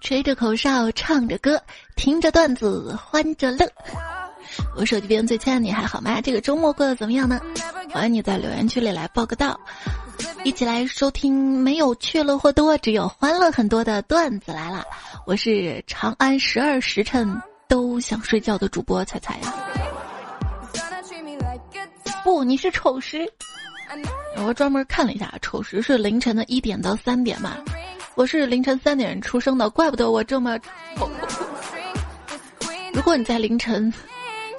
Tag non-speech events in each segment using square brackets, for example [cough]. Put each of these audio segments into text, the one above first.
吹着口哨，唱着歌，听着段子，欢着乐。我手机边最亲爱的你还好吗？这个周末过得怎么样呢？欢迎你在留言区里来报个到，一起来收听没有趣乐或多，只有欢乐很多的段子来了。我是长安十二时辰都想睡觉的主播彩彩呀。不，你是丑时。我专门看了一下，丑时是凌晨的一点到三点嘛。我是凌晨三点出生的，怪不得我这么丑。[laughs] 如果你在凌晨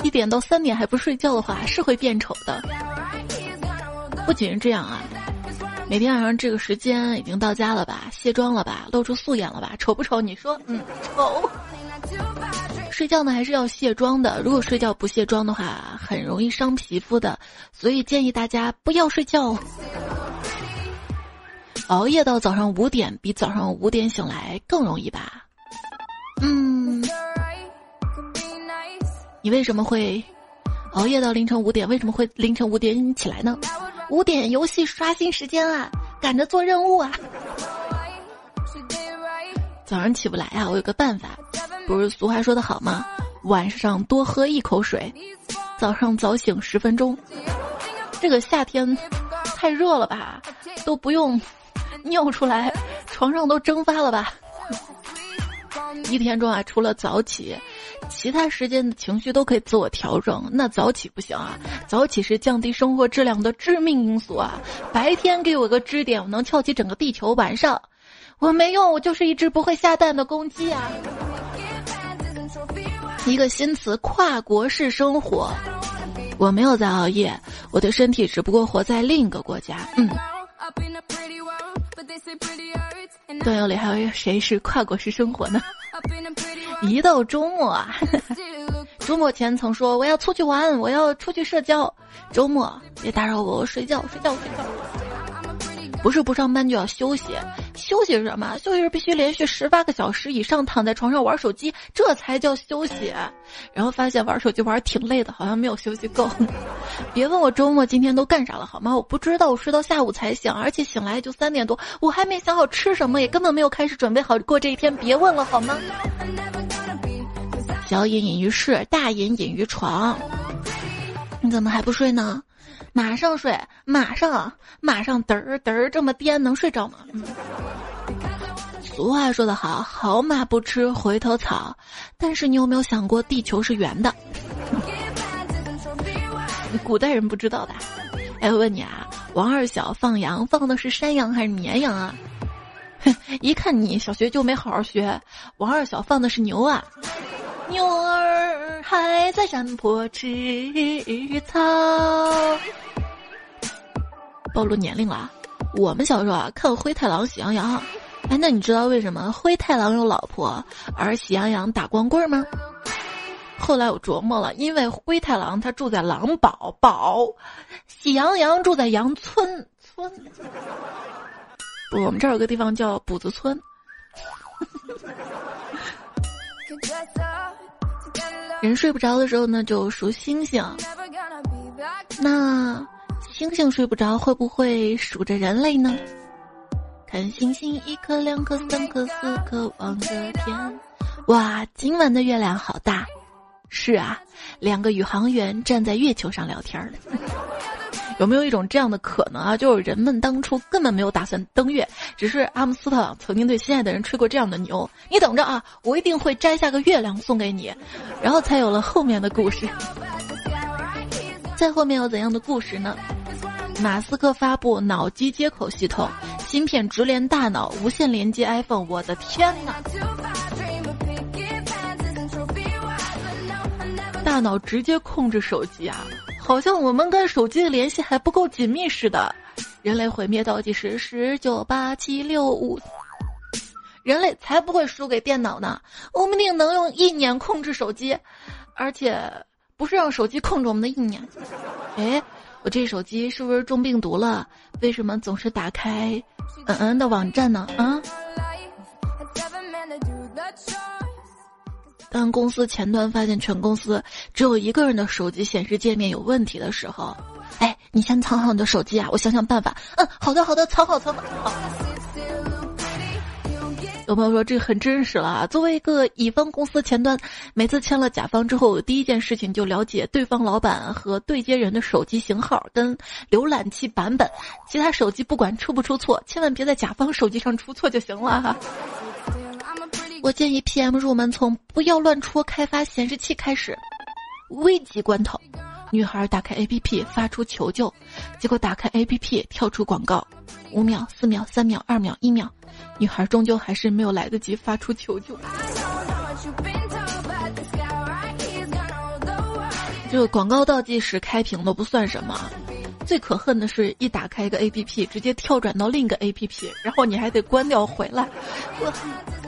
一点到三点还不睡觉的话，是会变丑的。不仅是这样啊，每天晚上这个时间已经到家了吧？卸妆了吧？露出素颜了吧？丑不丑？你说，嗯，丑。睡觉呢还是要卸妆的，如果睡觉不卸妆的话，很容易伤皮肤的，所以建议大家不要睡觉。熬夜到早上五点，比早上五点醒来更容易吧？嗯，你为什么会熬夜到凌晨五点？为什么会凌晨五点起来呢？五点游戏刷新时间啊，赶着做任务啊。早上起不来啊，我有个办法，不是俗话说的好吗？晚上多喝一口水，早上早醒十分钟。这个夏天太热了吧，都不用。尿出来，床上都蒸发了吧？[laughs] 一天中啊，除了早起，其他时间的情绪都可以自我调整。那早起不行啊，早起是降低生活质量的致命因素啊！白天给我个支点，我能翘起整个地球；晚上我没用，我就是一只不会下蛋的公鸡啊！一个新词：跨国式生活。我没有在熬夜，我的身体只不过活在另一个国家。嗯。段友里还有谁是跨国式生活呢？一到周末啊，[laughs] 周末前曾说我要出去玩，我要出去社交。周末别打扰我，我睡觉，睡觉，睡觉。不是不上班就要休息，休息是什么？休息是必须连续十八个小时以上躺在床上玩手机，这才叫休息。然后发现玩手机玩挺累的，好像没有休息够。[laughs] 别问我周末今天都干啥了，好吗？我不知道，我睡到下午才醒，而且醒来就三点多，我还没想好吃什么，也根本没有开始准备好过这一天。别问了，好吗？小隐隐于市，大隐隐于床。你怎么还不睡呢？马上睡，马上，马上嘚儿嘚儿这么颠，能睡着吗？嗯。俗话说得好，好马不吃回头草。但是你有没有想过，地球是圆的？[laughs] 古代人不知道吧？哎，我问你啊，王二小放羊放的是山羊还是绵羊啊？[laughs] 一看你小学就没好好学，王二小放的是牛啊。牛儿还在山坡吃草。暴露年龄了，我们小时候啊看《灰太狼喜羊羊》，哎，那你知道为什么灰太狼有老婆，而喜羊羊打光棍吗？后来我琢磨了，因为灰太狼他住在狼堡堡，喜羊羊住在羊村村。不，我们这儿有个地方叫补子村。人睡不着的时候呢，就数星星。那。星星睡不着，会不会数着人类呢？看星星，一颗、两颗、三颗、四颗，望着天。哇，今晚的月亮好大。是啊，两个宇航员站在月球上聊天儿。有没有一种这样的可能啊？就是人们当初根本没有打算登月，只是阿姆斯特朗曾经对心爱的人吹过这样的牛。你等着啊，我一定会摘下个月亮送给你，然后才有了后面的故事。再后面有怎样的故事呢？马斯克发布脑机接口系统，芯片直连大脑，无线连接 iPhone。我的天哪！大脑直接控制手机啊，好像我们跟手机的联系还不够紧密似的。人类毁灭倒计时：十九八七六五。人类才不会输给电脑呢！我们定能用意念控制手机，而且不是让手机控制我们的意念。哎。我这手机是不是中病毒了？为什么总是打开嗯嗯的网站呢？啊！当公司前端发现全公司只有一个人的手机显示界面有问题的时候，哎，你先藏好你的手机啊！我想想办法。嗯，好的好的，藏好藏好。有朋友说这很真实了啊。作为一个乙方公司前端，每次签了甲方之后，第一件事情就了解对方老板和对接人的手机型号跟浏览器版本，其他手机不管出不出错，千万别在甲方手机上出错就行了哈。我建议 PM 入门从不要乱戳开发显示器开始，危急关头。女孩打开 APP 发出求救，结果打开 APP 跳出广告，五秒、四秒、三秒、二秒、一秒，女孩终究还是没有来得及发出求救。这个广告倒计时开屏都不算什么，最可恨的是一打开一个 APP，直接跳转到另一个 APP，然后你还得关掉回来。[laughs]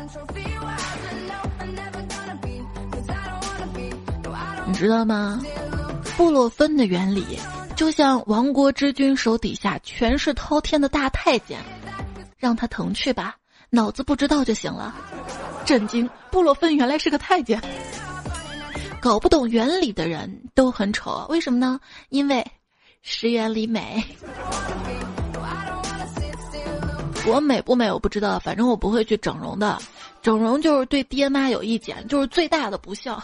知道吗？布洛芬的原理就像亡国之君手底下权势滔天的大太监，让他疼去吧，脑子不知道就行了。震惊！布洛芬原来是个太监。搞不懂原理的人都很丑，为什么呢？因为十元里美。我美不美我不知道，反正我不会去整容的。整容就是对爹妈有意见，就是最大的不孝。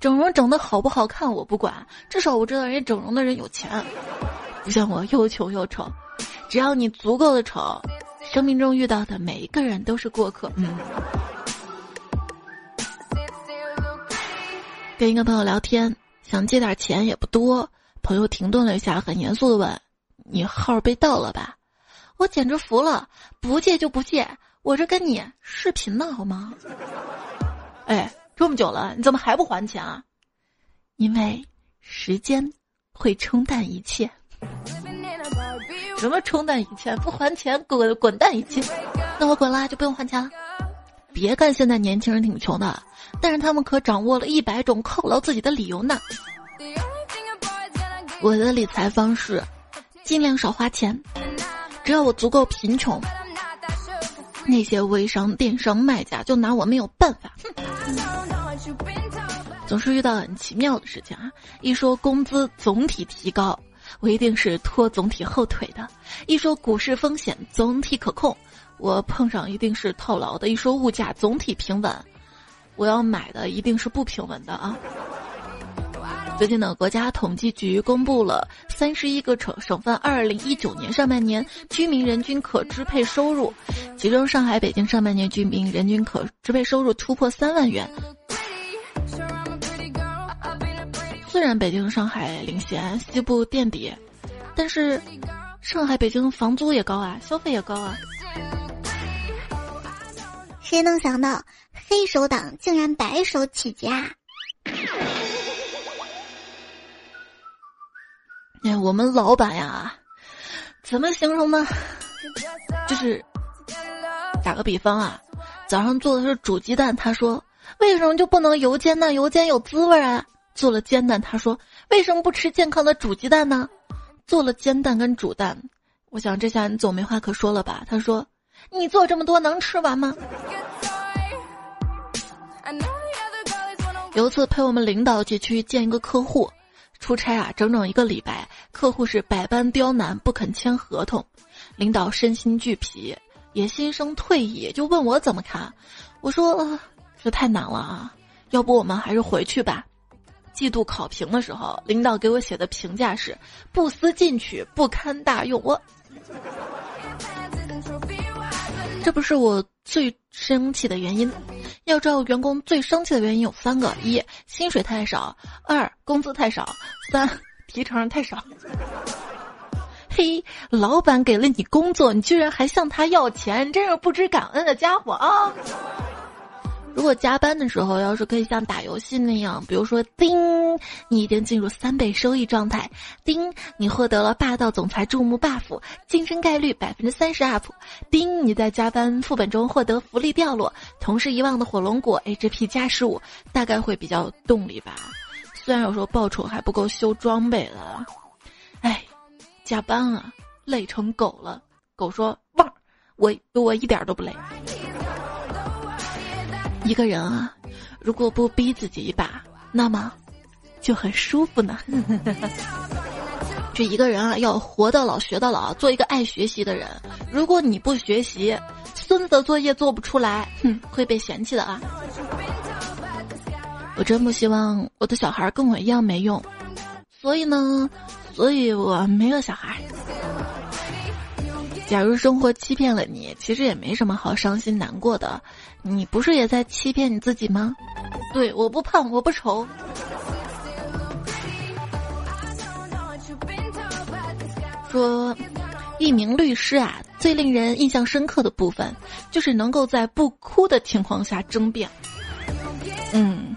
整容整的好不好看我不管，至少我知道人家整容的人有钱，不像我又穷又丑。只要你足够的丑，生命中遇到的每一个人都是过客。嗯。跟一个朋友聊天，想借点钱也不多，朋友停顿了一下，很严肃的问：“你号被盗了吧？”我简直服了，不借就不借，我这跟你视频呢，好吗？哎。这么久了，你怎么还不还钱啊？因为时间会冲淡一切。什么冲淡一切？不还钱滚滚蛋一切。那我滚啦，就不用还钱了。别看现在年轻人挺穷的，但是他们可掌握了一百种犒劳自己的理由呢。我的理财方式，尽量少花钱。只要我足够贫穷，那些微商、电商卖家就拿我没有办法。哼。总是遇到很奇妙的事情啊！一说工资总体提高，我一定是拖总体后腿的；一说股市风险总体可控，我碰上一定是套牢的；一说物价总体平稳，我要买的一定是不平稳的啊！最近呢，国家统计局公布了三十一个省省份二零一九年上半年居民人均可支配收入，其中上海、北京上半年居民人均可支配收入突破三万元。虽然北京、上海领先，西部垫底，但是上海、北京房租也高啊，消费也高啊。谁能想到黑手党竟然白手起家？哎，我们老板呀，怎么形容呢？就是打个比方啊，早上做的是煮鸡蛋，他说为什么就不能油煎呢？油煎有滋味啊。做了煎蛋，他说：“为什么不吃健康的煮鸡蛋呢？”做了煎蛋跟煮蛋，我想这下你总没话可说了吧？他说：“你做这么多能吃完吗？”有一次陪我们领导去去见一个客户，出差啊，整整一个礼拜，客户是百般刁难，不肯签合同，领导身心俱疲，也心生退意，就问我怎么看。我说：“这太难了啊，要不我们还是回去吧。”季度考评的时候，领导给我写的评价是不思进取、不堪大用。我，这不是我最生气的原因。要知道，员工最生气的原因有三个：一、薪水太少；二、工资太少；三、[laughs] 提成太少。[laughs] 嘿，老板给了你工作，你居然还向他要钱，真是不知感恩的家伙啊！如果加班的时候，要是可以像打游戏那样，比如说，叮，你已经进入三倍收益状态；叮，你获得了霸道总裁注目 buff，晋升概率百分之三十 up；叮，你在加班副本中获得福利掉落，同事遗忘的火龙果 HP 加十五，大概会比较有动力吧。虽然有时候报酬还不够修装备了，哎，加班啊，累成狗了。狗说：“汪，我我一点都不累。”一个人啊，如果不逼自己一把，那么就很舒服呢。这一个人啊，要活到老学到老，做一个爱学习的人。如果你不学习，孙子的作业做不出来，哼，会被嫌弃的啊！我真不希望我的小孩跟我一样没用，所以呢，所以我没有小孩。假如生活欺骗了你，其实也没什么好伤心难过的。你不是也在欺骗你自己吗？对，我不胖，我不丑。说，一名律师啊，最令人印象深刻的部分，就是能够在不哭的情况下争辩。嗯。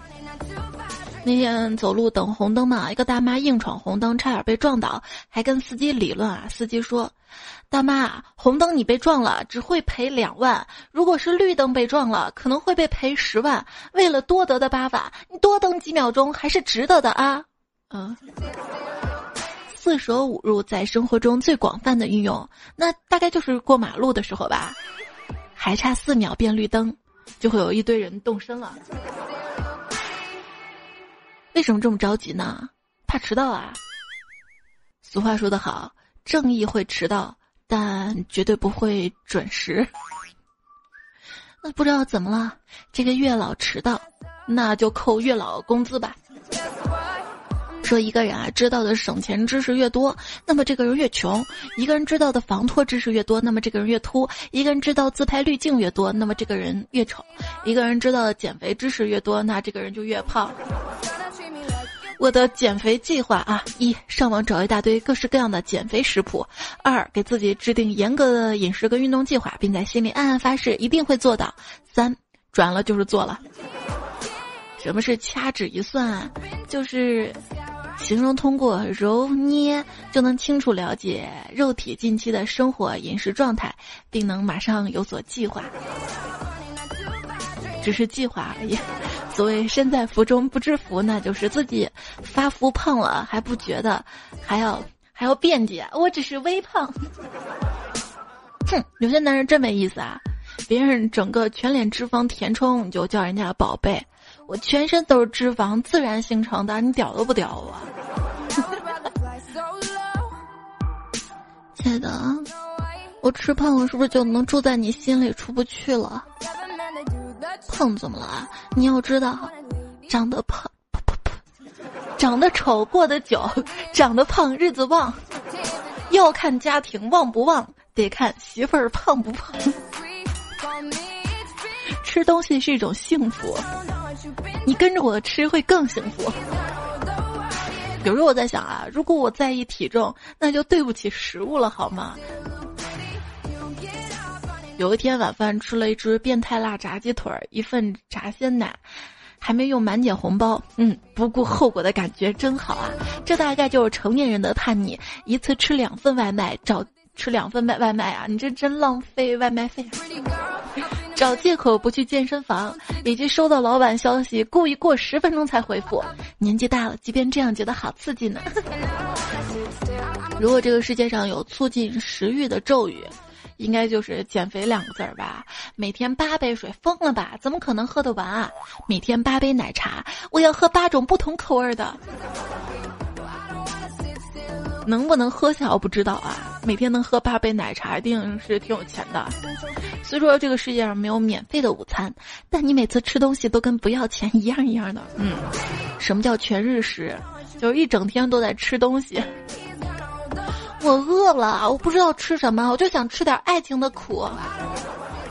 那天走路等红灯嘛，一个大妈硬闯红灯，差点被撞倒，还跟司机理论啊。司机说：“大妈，红灯你被撞了，只会赔两万；如果是绿灯被撞了，可能会被赔十万。为了多得的八法，你多等几秒钟还是值得的啊。”嗯，四舍五入在生活中最广泛的运用，那大概就是过马路的时候吧，还差四秒变绿灯，就会有一堆人动身了。为什么这么着急呢？怕迟到啊！俗话说得好，正义会迟到，但绝对不会准时。那不知道怎么了，这个月老迟到，那就扣月老工资吧。说一个人啊，知道的省钱知识越多，那么这个人越穷；一个人知道的防脱知识越多，那么这个人越秃；一个人知道自拍滤镜越多，那么这个人越丑；一个人知道的减肥知识越多，那这个人就越胖。我的减肥计划啊：一、上网找一大堆各式各样的减肥食谱；二、给自己制定严格的饮食跟运动计划，并在心里暗暗发誓一定会做到；三、转了就是做了。什么是掐指一算？就是形容通过揉捏就能清楚了解肉体近期的生活饮食状态，并能马上有所计划。只是计划而已。[laughs] 所谓身在福中不知福，那就是自己发福胖了还不觉得，还要还要辩解，我只是微胖。哼，有些男人真没意思啊！别人整个全脸脂肪填充，你就叫人家宝贝；我全身都是脂肪自然形成的，你屌都不屌我？亲爱的，我吃胖了是不是就能住在你心里出不去了？胖怎么了？你要知道，长得胖，噗噗噗，长得丑过得久，长得胖日子旺。要看家庭旺不旺，得看媳妇儿胖不胖。吃东西是一种幸福，你跟着我吃会更幸福。有时候我在想啊，如果我在意体重，那就对不起食物了，好吗？有一天晚饭吃了一只变态辣炸鸡腿儿，一份炸鲜奶，还没用满减红包，嗯，不顾后果的感觉真好啊！这大概就是成年人的叛逆，一次吃两份外卖，找吃两份外外卖啊！你这真浪费外卖费，找借口不去健身房，以及收到老板消息故意过十分钟才回复。年纪大了，即便这样觉得好刺激呢。[laughs] 如果这个世界上有促进食欲的咒语。应该就是减肥两个字儿吧。每天八杯水，疯了吧？怎么可能喝得完啊？每天八杯奶茶，我要喝八种不同口味的。能不能喝下我不知道啊。每天能喝八杯奶茶，一定是挺有钱的。虽说这个世界上没有免费的午餐，但你每次吃东西都跟不要钱一样一样的。嗯，什么叫全日食？就是一整天都在吃东西。我饿了，我不知道吃什么，我就想吃点爱情的苦。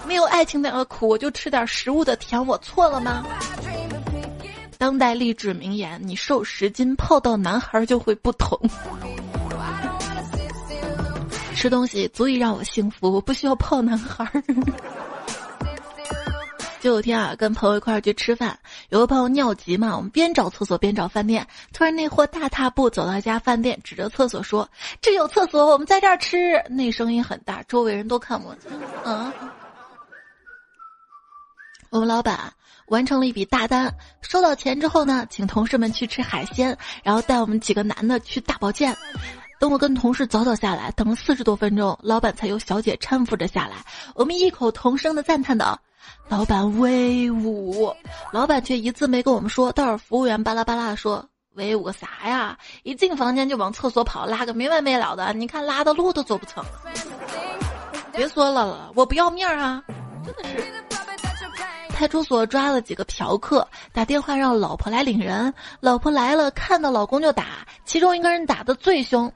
没有爱情的苦，我就吃点食物的甜。我错了吗？当代励志名言：你瘦十斤，泡到男孩就会不同。吃东西足以让我幸福，我不需要泡男孩。就有天啊，跟朋友一块儿去吃饭，有个朋友尿急嘛，我们边找厕所边找饭店。突然那货大踏步走到一家饭店，指着厕所说：“这有厕所，我们在这儿吃。”那声音很大，周围人都看我。嗯，我们老板完成了一笔大单，收到钱之后呢，请同事们去吃海鲜，然后带我们几个男的去大保健。等我跟同事早早下来，等了四十多分钟，老板才由小姐搀扶着下来。我们异口同声的赞叹道。老板威武，老板却一字没跟我们说。倒是服务员巴拉巴拉的说：“威武个啥呀？一进房间就往厕所跑，拉个没完没了的。你看拉的路都走不成。”别说了，我不要命啊！真的是。派出所抓了几个嫖客，打电话让老婆来领人。老婆来了，看到老公就打，其中一个人打的最凶：“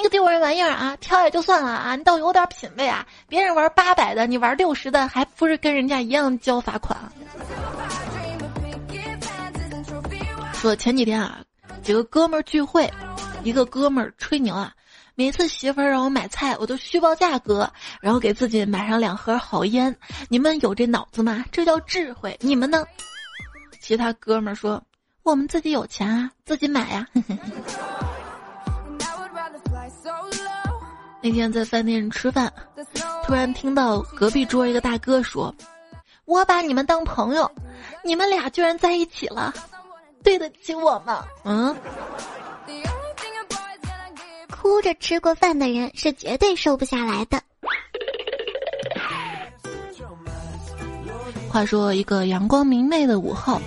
你个丢人玩意儿啊！嫖也就算了啊，你倒有点品位啊！别人玩八百的，你玩六十的，还不是跟人家一样交罚款？”说前几天啊，几个哥们儿聚会，一个哥们儿吹牛啊。每次媳妇儿让我买菜，我都虚报价格，然后给自己买上两盒好烟。你们有这脑子吗？这叫智慧。你们呢？其他哥们儿说：“我们自己有钱啊，自己买呀。[laughs] ”那天在饭店吃饭，突然听到隔壁桌一个大哥说：“我把你们当朋友，你们俩居然在一起了，对得起我吗？”嗯。哭着吃过饭的人是绝对瘦不下来的。话说一个阳光明媚的午后，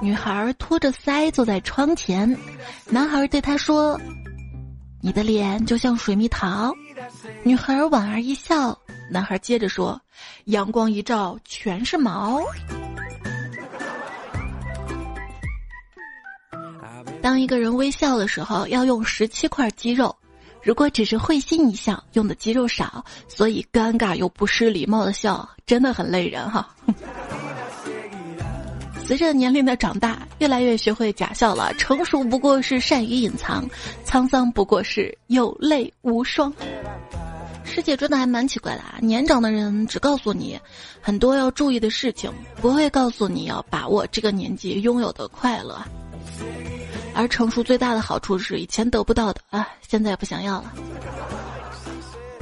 女孩托着腮坐在窗前，男孩对她说：“你的脸就像水蜜桃。”女孩莞尔一笑，男孩接着说：“阳光一照，全是毛。”当一个人微笑的时候，要用十七块肌肉；如果只是会心一笑，用的肌肉少。所以尴尬又不失礼貌的笑，真的很累人哈。随着年龄的长大，越来越学会假笑了。成熟不过是善于隐藏，沧桑不过是有泪无双。世界真的还蛮奇怪的啊！年长的人只告诉你很多要注意的事情，不会告诉你要把握这个年纪拥有的快乐。而成熟最大的好处是以前得不到的啊，现在不想要了。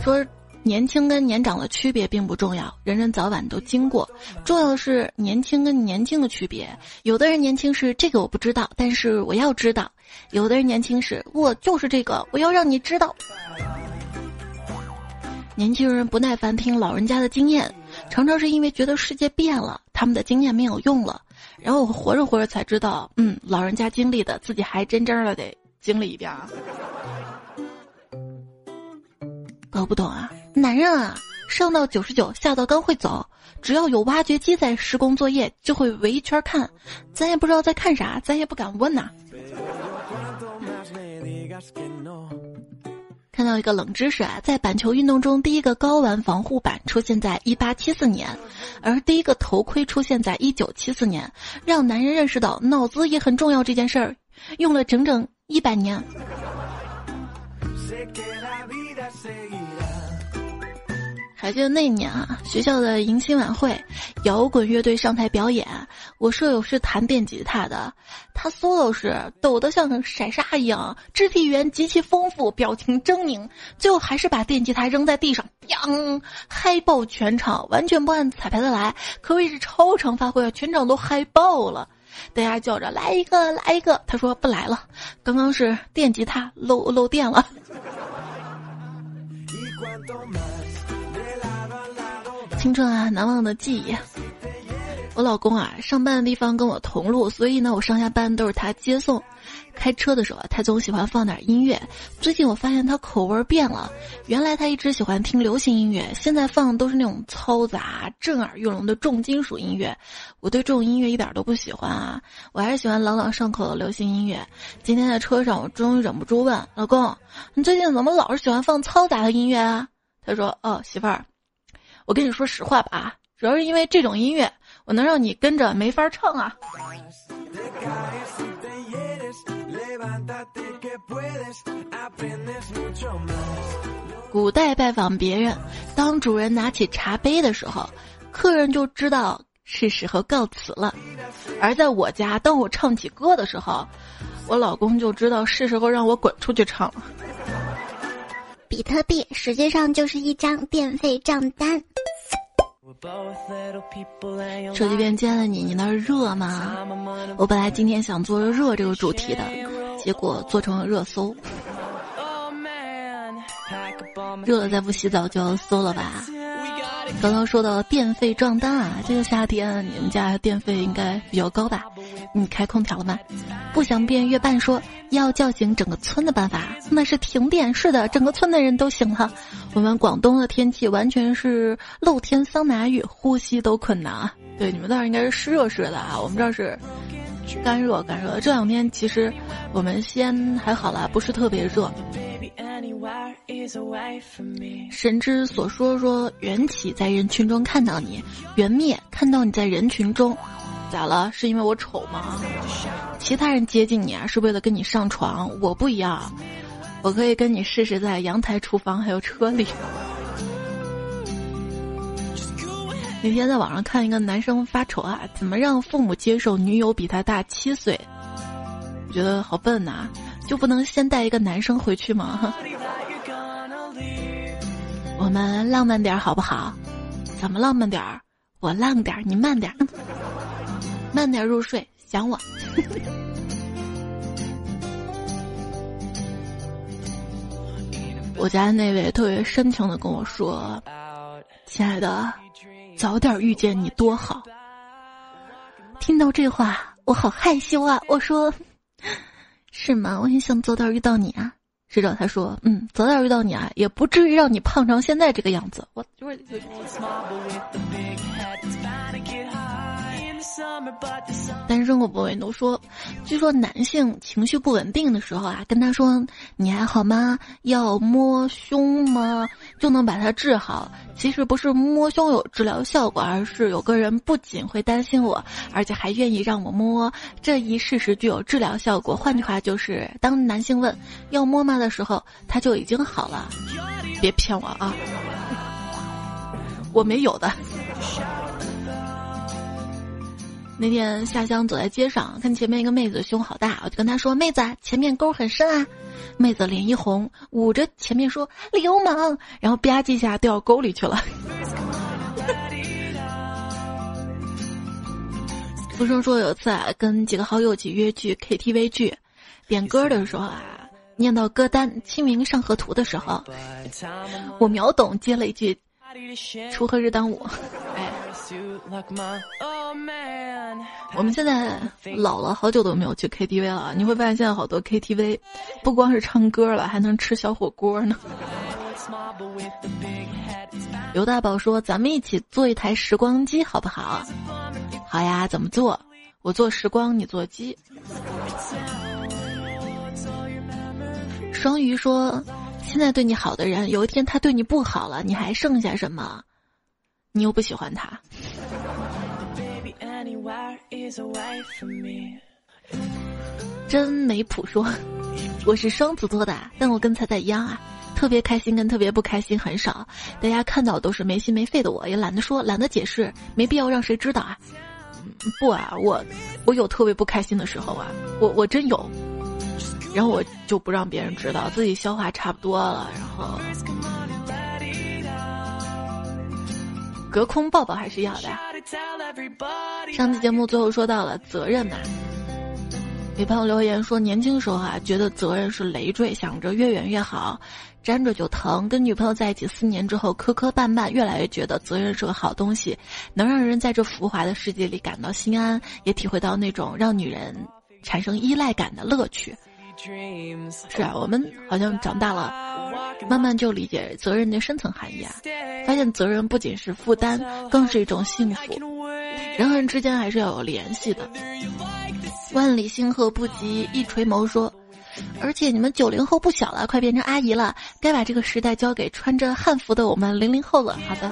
说年轻跟年长的区别并不重要，人人早晚都经过，重要的是年轻跟年轻的区别。有的人年轻是这个我不知道，但是我要知道；有的人年轻是我就是这个，我要让你知道。年轻人不耐烦听老人家的经验，常常是因为觉得世界变了，他们的经验没有用了。然后我活着活着才知道，嗯，老人家经历的，自己还真真的得经历一遍啊。搞不懂啊，男人啊，上到九十九，下到刚会走，只要有挖掘机在施工作业，就会围一圈看，咱也不知道在看啥，咱也不敢问呐。看到一个冷知识啊，在板球运动中，第一个睾丸防护板出现在一八七四年，而第一个头盔出现在一九七四年，让男人认识到脑子也很重要这件事儿，用了整整一百年。还记得那年啊，学校的迎新晚会，摇滚乐队上台表演。我舍友是弹电吉他的，他 solo 时抖得像筛沙一样，肢体语言极其丰富，表情狰狞，最后还是把电吉他扔在地上，砰，嗨爆全场，完全不按彩排的来，可谓是超常发挥啊，全场都嗨爆了，大家叫着来一个来一个，他说不来了，刚刚是电吉他漏漏电了。[laughs] 青春啊，难忘的记忆。我老公啊，上班的地方跟我同路，所以呢，我上下班都是他接送。开车的时候啊，他总喜欢放点音乐。最近我发现他口味变了，原来他一直喜欢听流行音乐，现在放的都是那种嘈杂、震耳欲聋的重金属音乐。我对这种音乐一点都不喜欢啊，我还是喜欢朗朗上口的流行音乐。今天在车上，我终于忍不住问老公：“你最近怎么老是喜欢放嘈杂的音乐啊？”他说：“哦，媳妇儿。”我跟你说实话吧，主要是因为这种音乐，我能让你跟着没法唱啊。古代拜访别人，当主人拿起茶杯的时候，客人就知道是时候告辞了；而在我家，当我唱起歌的时候，我老公就知道是时候让我滚出去唱了。比特币实际上就是一张电费账单。手机边见了你，你那儿热吗？我本来今天想做热这个主题的，结果做成了热搜。热了再不洗澡就要馊了吧？刚刚说到电费账单啊，这个夏天你们家电费应该比较高吧？你开空调了吗？不想变月半说要叫醒整个村的办法，那是停电。是的，整个村的人都醒了。我们广东的天气完全是露天桑拿浴，呼吸都困难啊。对，你们那儿应该是湿热式的啊，我们这儿是干热干热。这两天其实我们西安还好啦，不是特别热。神之所说说缘起在人群中看到你，缘灭看到你在人群中，咋了？是因为我丑吗？其他人接近你啊，是为了跟你上床。我不一样，我可以跟你试试在阳台、厨房还有车里。那天在网上看一个男生发愁啊，怎么让父母接受女友比他大七岁？我觉得好笨呐，就不能先带一个男生回去吗？[laughs] 我们浪漫点好不好？怎么浪漫点儿？我浪点儿，你慢点儿，[laughs] 慢点入睡，想我。[laughs] 我家那位特别深情的跟我说：“亲爱的，早点遇见你多好。”听到这话，我好害羞啊！我说：“ [laughs] 是吗？我也想早点遇到你啊。”谁知道他说：“嗯，早点遇到你啊，也不至于让你胖成现在这个样子。”我就是。单身狗不为奴说，据说男性情绪不稳定的时候啊，跟他说“你还好吗？要摸胸吗？”就能把它治好。其实不是摸胸有治疗效果，而是有个人不仅会担心我，而且还愿意让我摸，这一事实具有治疗效果。换句话就是，当男性问“要摸吗”的时候，他就已经好了。别骗我啊！我没有的。那天下乡走在街上，看前面一个妹子胸好大，我就跟她说：“妹子，前面沟很深啊。”妹子脸一红，捂着前面说：“流氓！”然后吧唧一下掉沟里去了。福生说有一次啊，跟几个好友一起约去 KTV 剧，点歌的时候啊，念到歌单《清明上河图》的时候，我秒懂接了一句：“锄禾日当午。”哎。我们现在老了，好久都没有去 KTV 了。你会发现现在好多 KTV，不光是唱歌了，还能吃小火锅呢。刘大宝说：“咱们一起做一台时光机，好不好？”好呀，怎么做？我做时光，你做机。双鱼说：“现在对你好的人，有一天他对你不好了，你还剩下什么？你又不喜欢他。”真没谱说，我是双子座的，但我跟彩彩一样啊，特别开心跟特别不开心很少，大家看到都是没心没肺的，我也懒得说，懒得解释，没必要让谁知道啊。不啊，我我有特别不开心的时候啊，我我真有，然后我就不让别人知道，自己消化差不多了，然后隔空抱抱还是要的。上期节目最后说到了责任呐，有朋友留言说，年轻时候啊，觉得责任是累赘，想着越远越好，粘着就疼。跟女朋友在一起四年之后，磕磕绊绊，越来越觉得责任是个好东西，能让人在这浮华的世界里感到心安，也体会到那种让女人产生依赖感的乐趣。是啊，我们好像长大了，慢慢就理解责任的深层含义啊，发现责任不仅是负担，更是一种幸福。人和人之间还是要有联系的。万里星河不及一锤谋说，而且你们九零后不小了，快变成阿姨了，该把这个时代交给穿着汉服的我们零零后了。好的，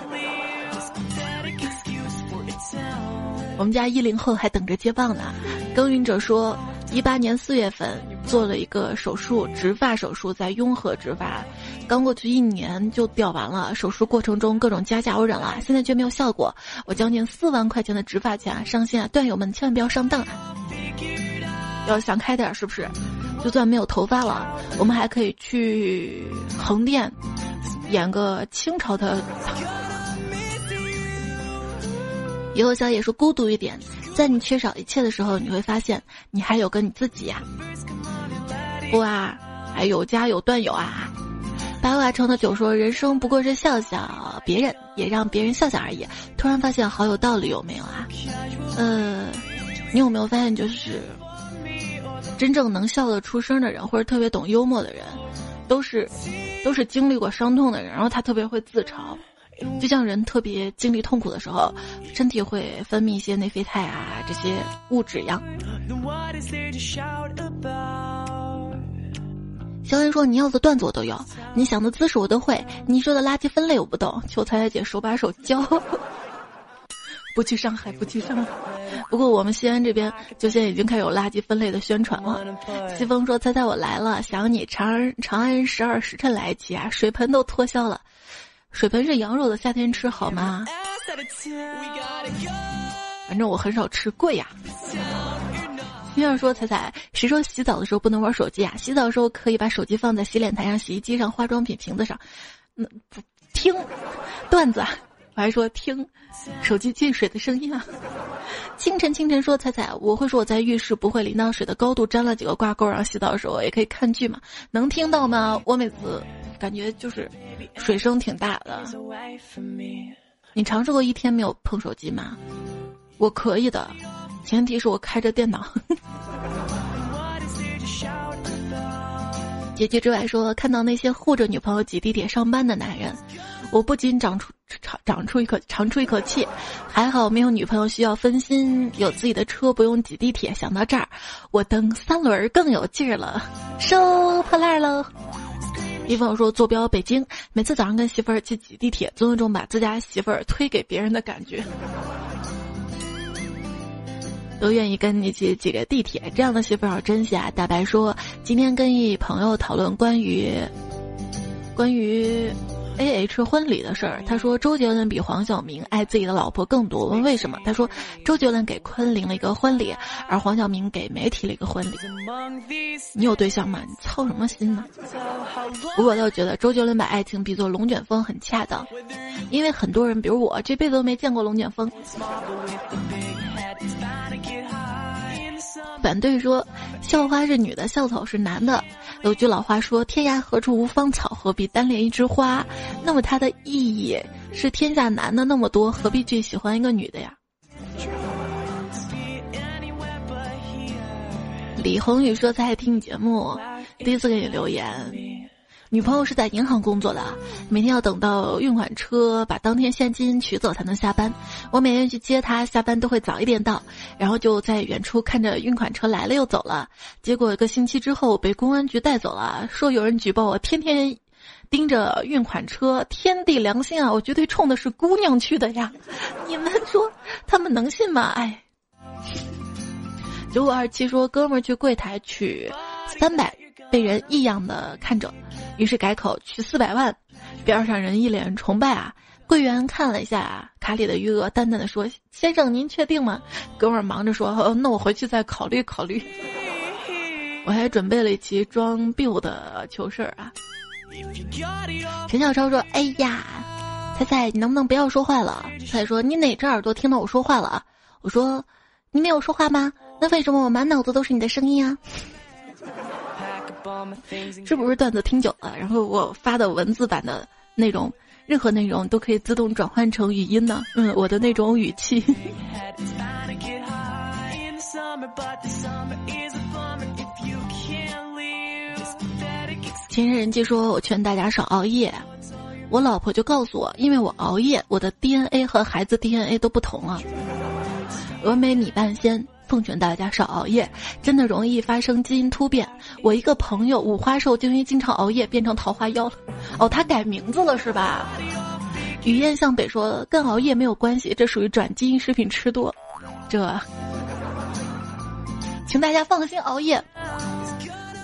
我们家一零后还等着接棒呢。耕耘者说，一八年四月份做了一个手术，植发手术，在雍和植发。刚过去一年就掉完了，手术过程中各种加价我忍了，现在却没有效果。我将近四万块钱的植发钱上线，段友们千万不要上当啊！要想开点是不是？就算没有头发了，我们还可以去横店演个清朝的。以后小野说孤独一点，在你缺少一切的时候，你会发现你还有个你自己呀。不啊，还有家有段友啊。八卦城的酒说：“人生不过是笑笑别人，也让别人笑笑而已。”突然发现好有道理，有没有啊？呃，你有没有发现，就是真正能笑得出声的人，或者特别懂幽默的人，都是都是经历过伤痛的人，然后他特别会自嘲。就像人特别经历痛苦的时候，身体会分泌一些内啡肽啊这些物质一样。小文说：“你要的段子我都有，你想的姿势我都会，你说的垃圾分类我不懂，求彩彩姐手把手教。[laughs] 不去上海，不去上海。不过我们西安这边就现在已经开始有垃圾分类的宣传了。西风说：猜猜我来了，想你长安长安十二时辰来一起啊，水盆都脱销了。水盆是羊肉的，夏天吃好吗？反正我很少吃，贵呀。”听儿说：“彩彩，谁说洗澡的时候不能玩手机啊？洗澡的时候可以把手机放在洗脸台上、洗衣机上、化妆品瓶子上。那不听段子，我还说听手机进水的声音啊。”清晨，清晨说：“彩彩，我会说我在浴室不会淋到水的高度粘了几个挂钩，然后洗澡的时候也可以看剧嘛？能听到吗？我每次感觉就是水声挺大的。你尝试过一天没有碰手机吗？我可以的。”前提是我开着电脑。姐姐之外说，看到那些护着女朋友挤地铁上班的男人，我不禁长出长长出一口长出一口气。还好没有女朋友需要分心，有自己的车不用挤地铁。想到这儿，我蹬三轮更有劲儿了，收破烂喽。一朋友说，坐标北京，每次早上跟媳妇儿去挤地铁，总有种把自家媳妇儿推给别人的感觉。都愿意跟你一起挤个地铁，这样的媳妇要珍惜啊！大白说，今天跟一朋友讨论关于关于 A H 婚礼的事儿。他说周杰伦比黄晓明爱自己的老婆更多。问为什么？他说周杰伦给昆凌了一个婚礼，而黄晓明给媒体了一个婚礼。你有对象吗？你操什么心呢？不过我倒觉得周杰伦把爱情比作龙卷风很恰当，因为很多人，比如我，这辈子都没见过龙卷风。反对说，校花是女的，校草是男的。有句老话说：“天涯何处无芳草，何必单恋一枝花。”那么它的意义是：天下男的那么多，何必去喜欢一个女的呀？李宏宇说：“在听你节目，第一次给你留言。”女朋友是在银行工作的，每天要等到运款车把当天现金取走才能下班。我每天去接她，下班都会早一点到，然后就在远处看着运款车来了又走了。结果一个星期之后被公安局带走了，说有人举报我天天盯着运款车，天地良心啊！我绝对冲的是姑娘去的呀！[laughs] 你们说他们能信吗？哎，[laughs] 九五二七说哥们儿去柜台取三百。被人异样的看着，于是改口取四百万。边上人一脸崇拜啊！柜员看了一下卡里的余额，淡淡的说：“先生，您确定吗？”哥们儿忙着说：“那我回去再考虑考虑。”我还准备了一期装 biu 的糗事儿啊！陈小超说：“哎呀，猜猜你能不能不要说话了？”菜说：“你哪只耳朵听到我说话了？”我说：“你没有说话吗？那为什么我满脑子都是你的声音啊？”是不是段子听久了，然后我发的文字版的内容，任何内容都可以自动转换成语音呢？嗯，我的那种语气。前人记说，我劝大家少熬夜，我老婆就告诉我，因为我熬夜，我的 DNA 和孩子 DNA 都不同啊。峨眉米半仙。奉劝大家少熬夜，真的容易发生基因突变。我一个朋友五花兽就因为经常熬夜变成桃花妖了。哦，他改名字了是吧？雨燕向北说跟熬夜没有关系，这属于转基因食品吃多。这，请大家放心熬夜。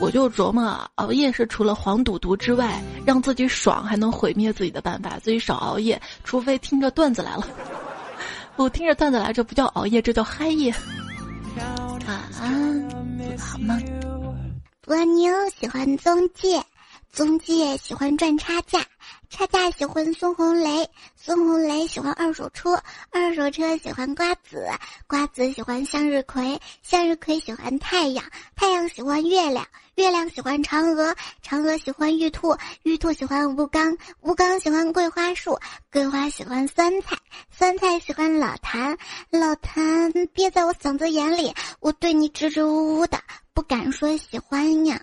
我就琢磨，熬夜是除了黄赌毒之外，让自己爽还能毁灭自己的办法。所以少熬夜，除非听着段子来了。[laughs] 我听着段子来，这不叫熬夜，这叫嗨夜。晚安，好梦？蜗牛喜欢中介，中介喜欢赚差价，差价喜欢孙红雷，孙红雷喜欢二手车，二手车喜欢瓜子，瓜子喜欢向日葵，向日葵喜欢太阳，太阳喜欢月亮，月亮喜欢嫦娥，嫦娥喜欢玉兔，玉兔喜欢吴刚，吴刚喜欢桂花树，桂花喜欢酸菜，酸菜喜欢老谭，老谭憋在我嗓子眼里，我对你支支吾吾的，不敢说喜欢呀。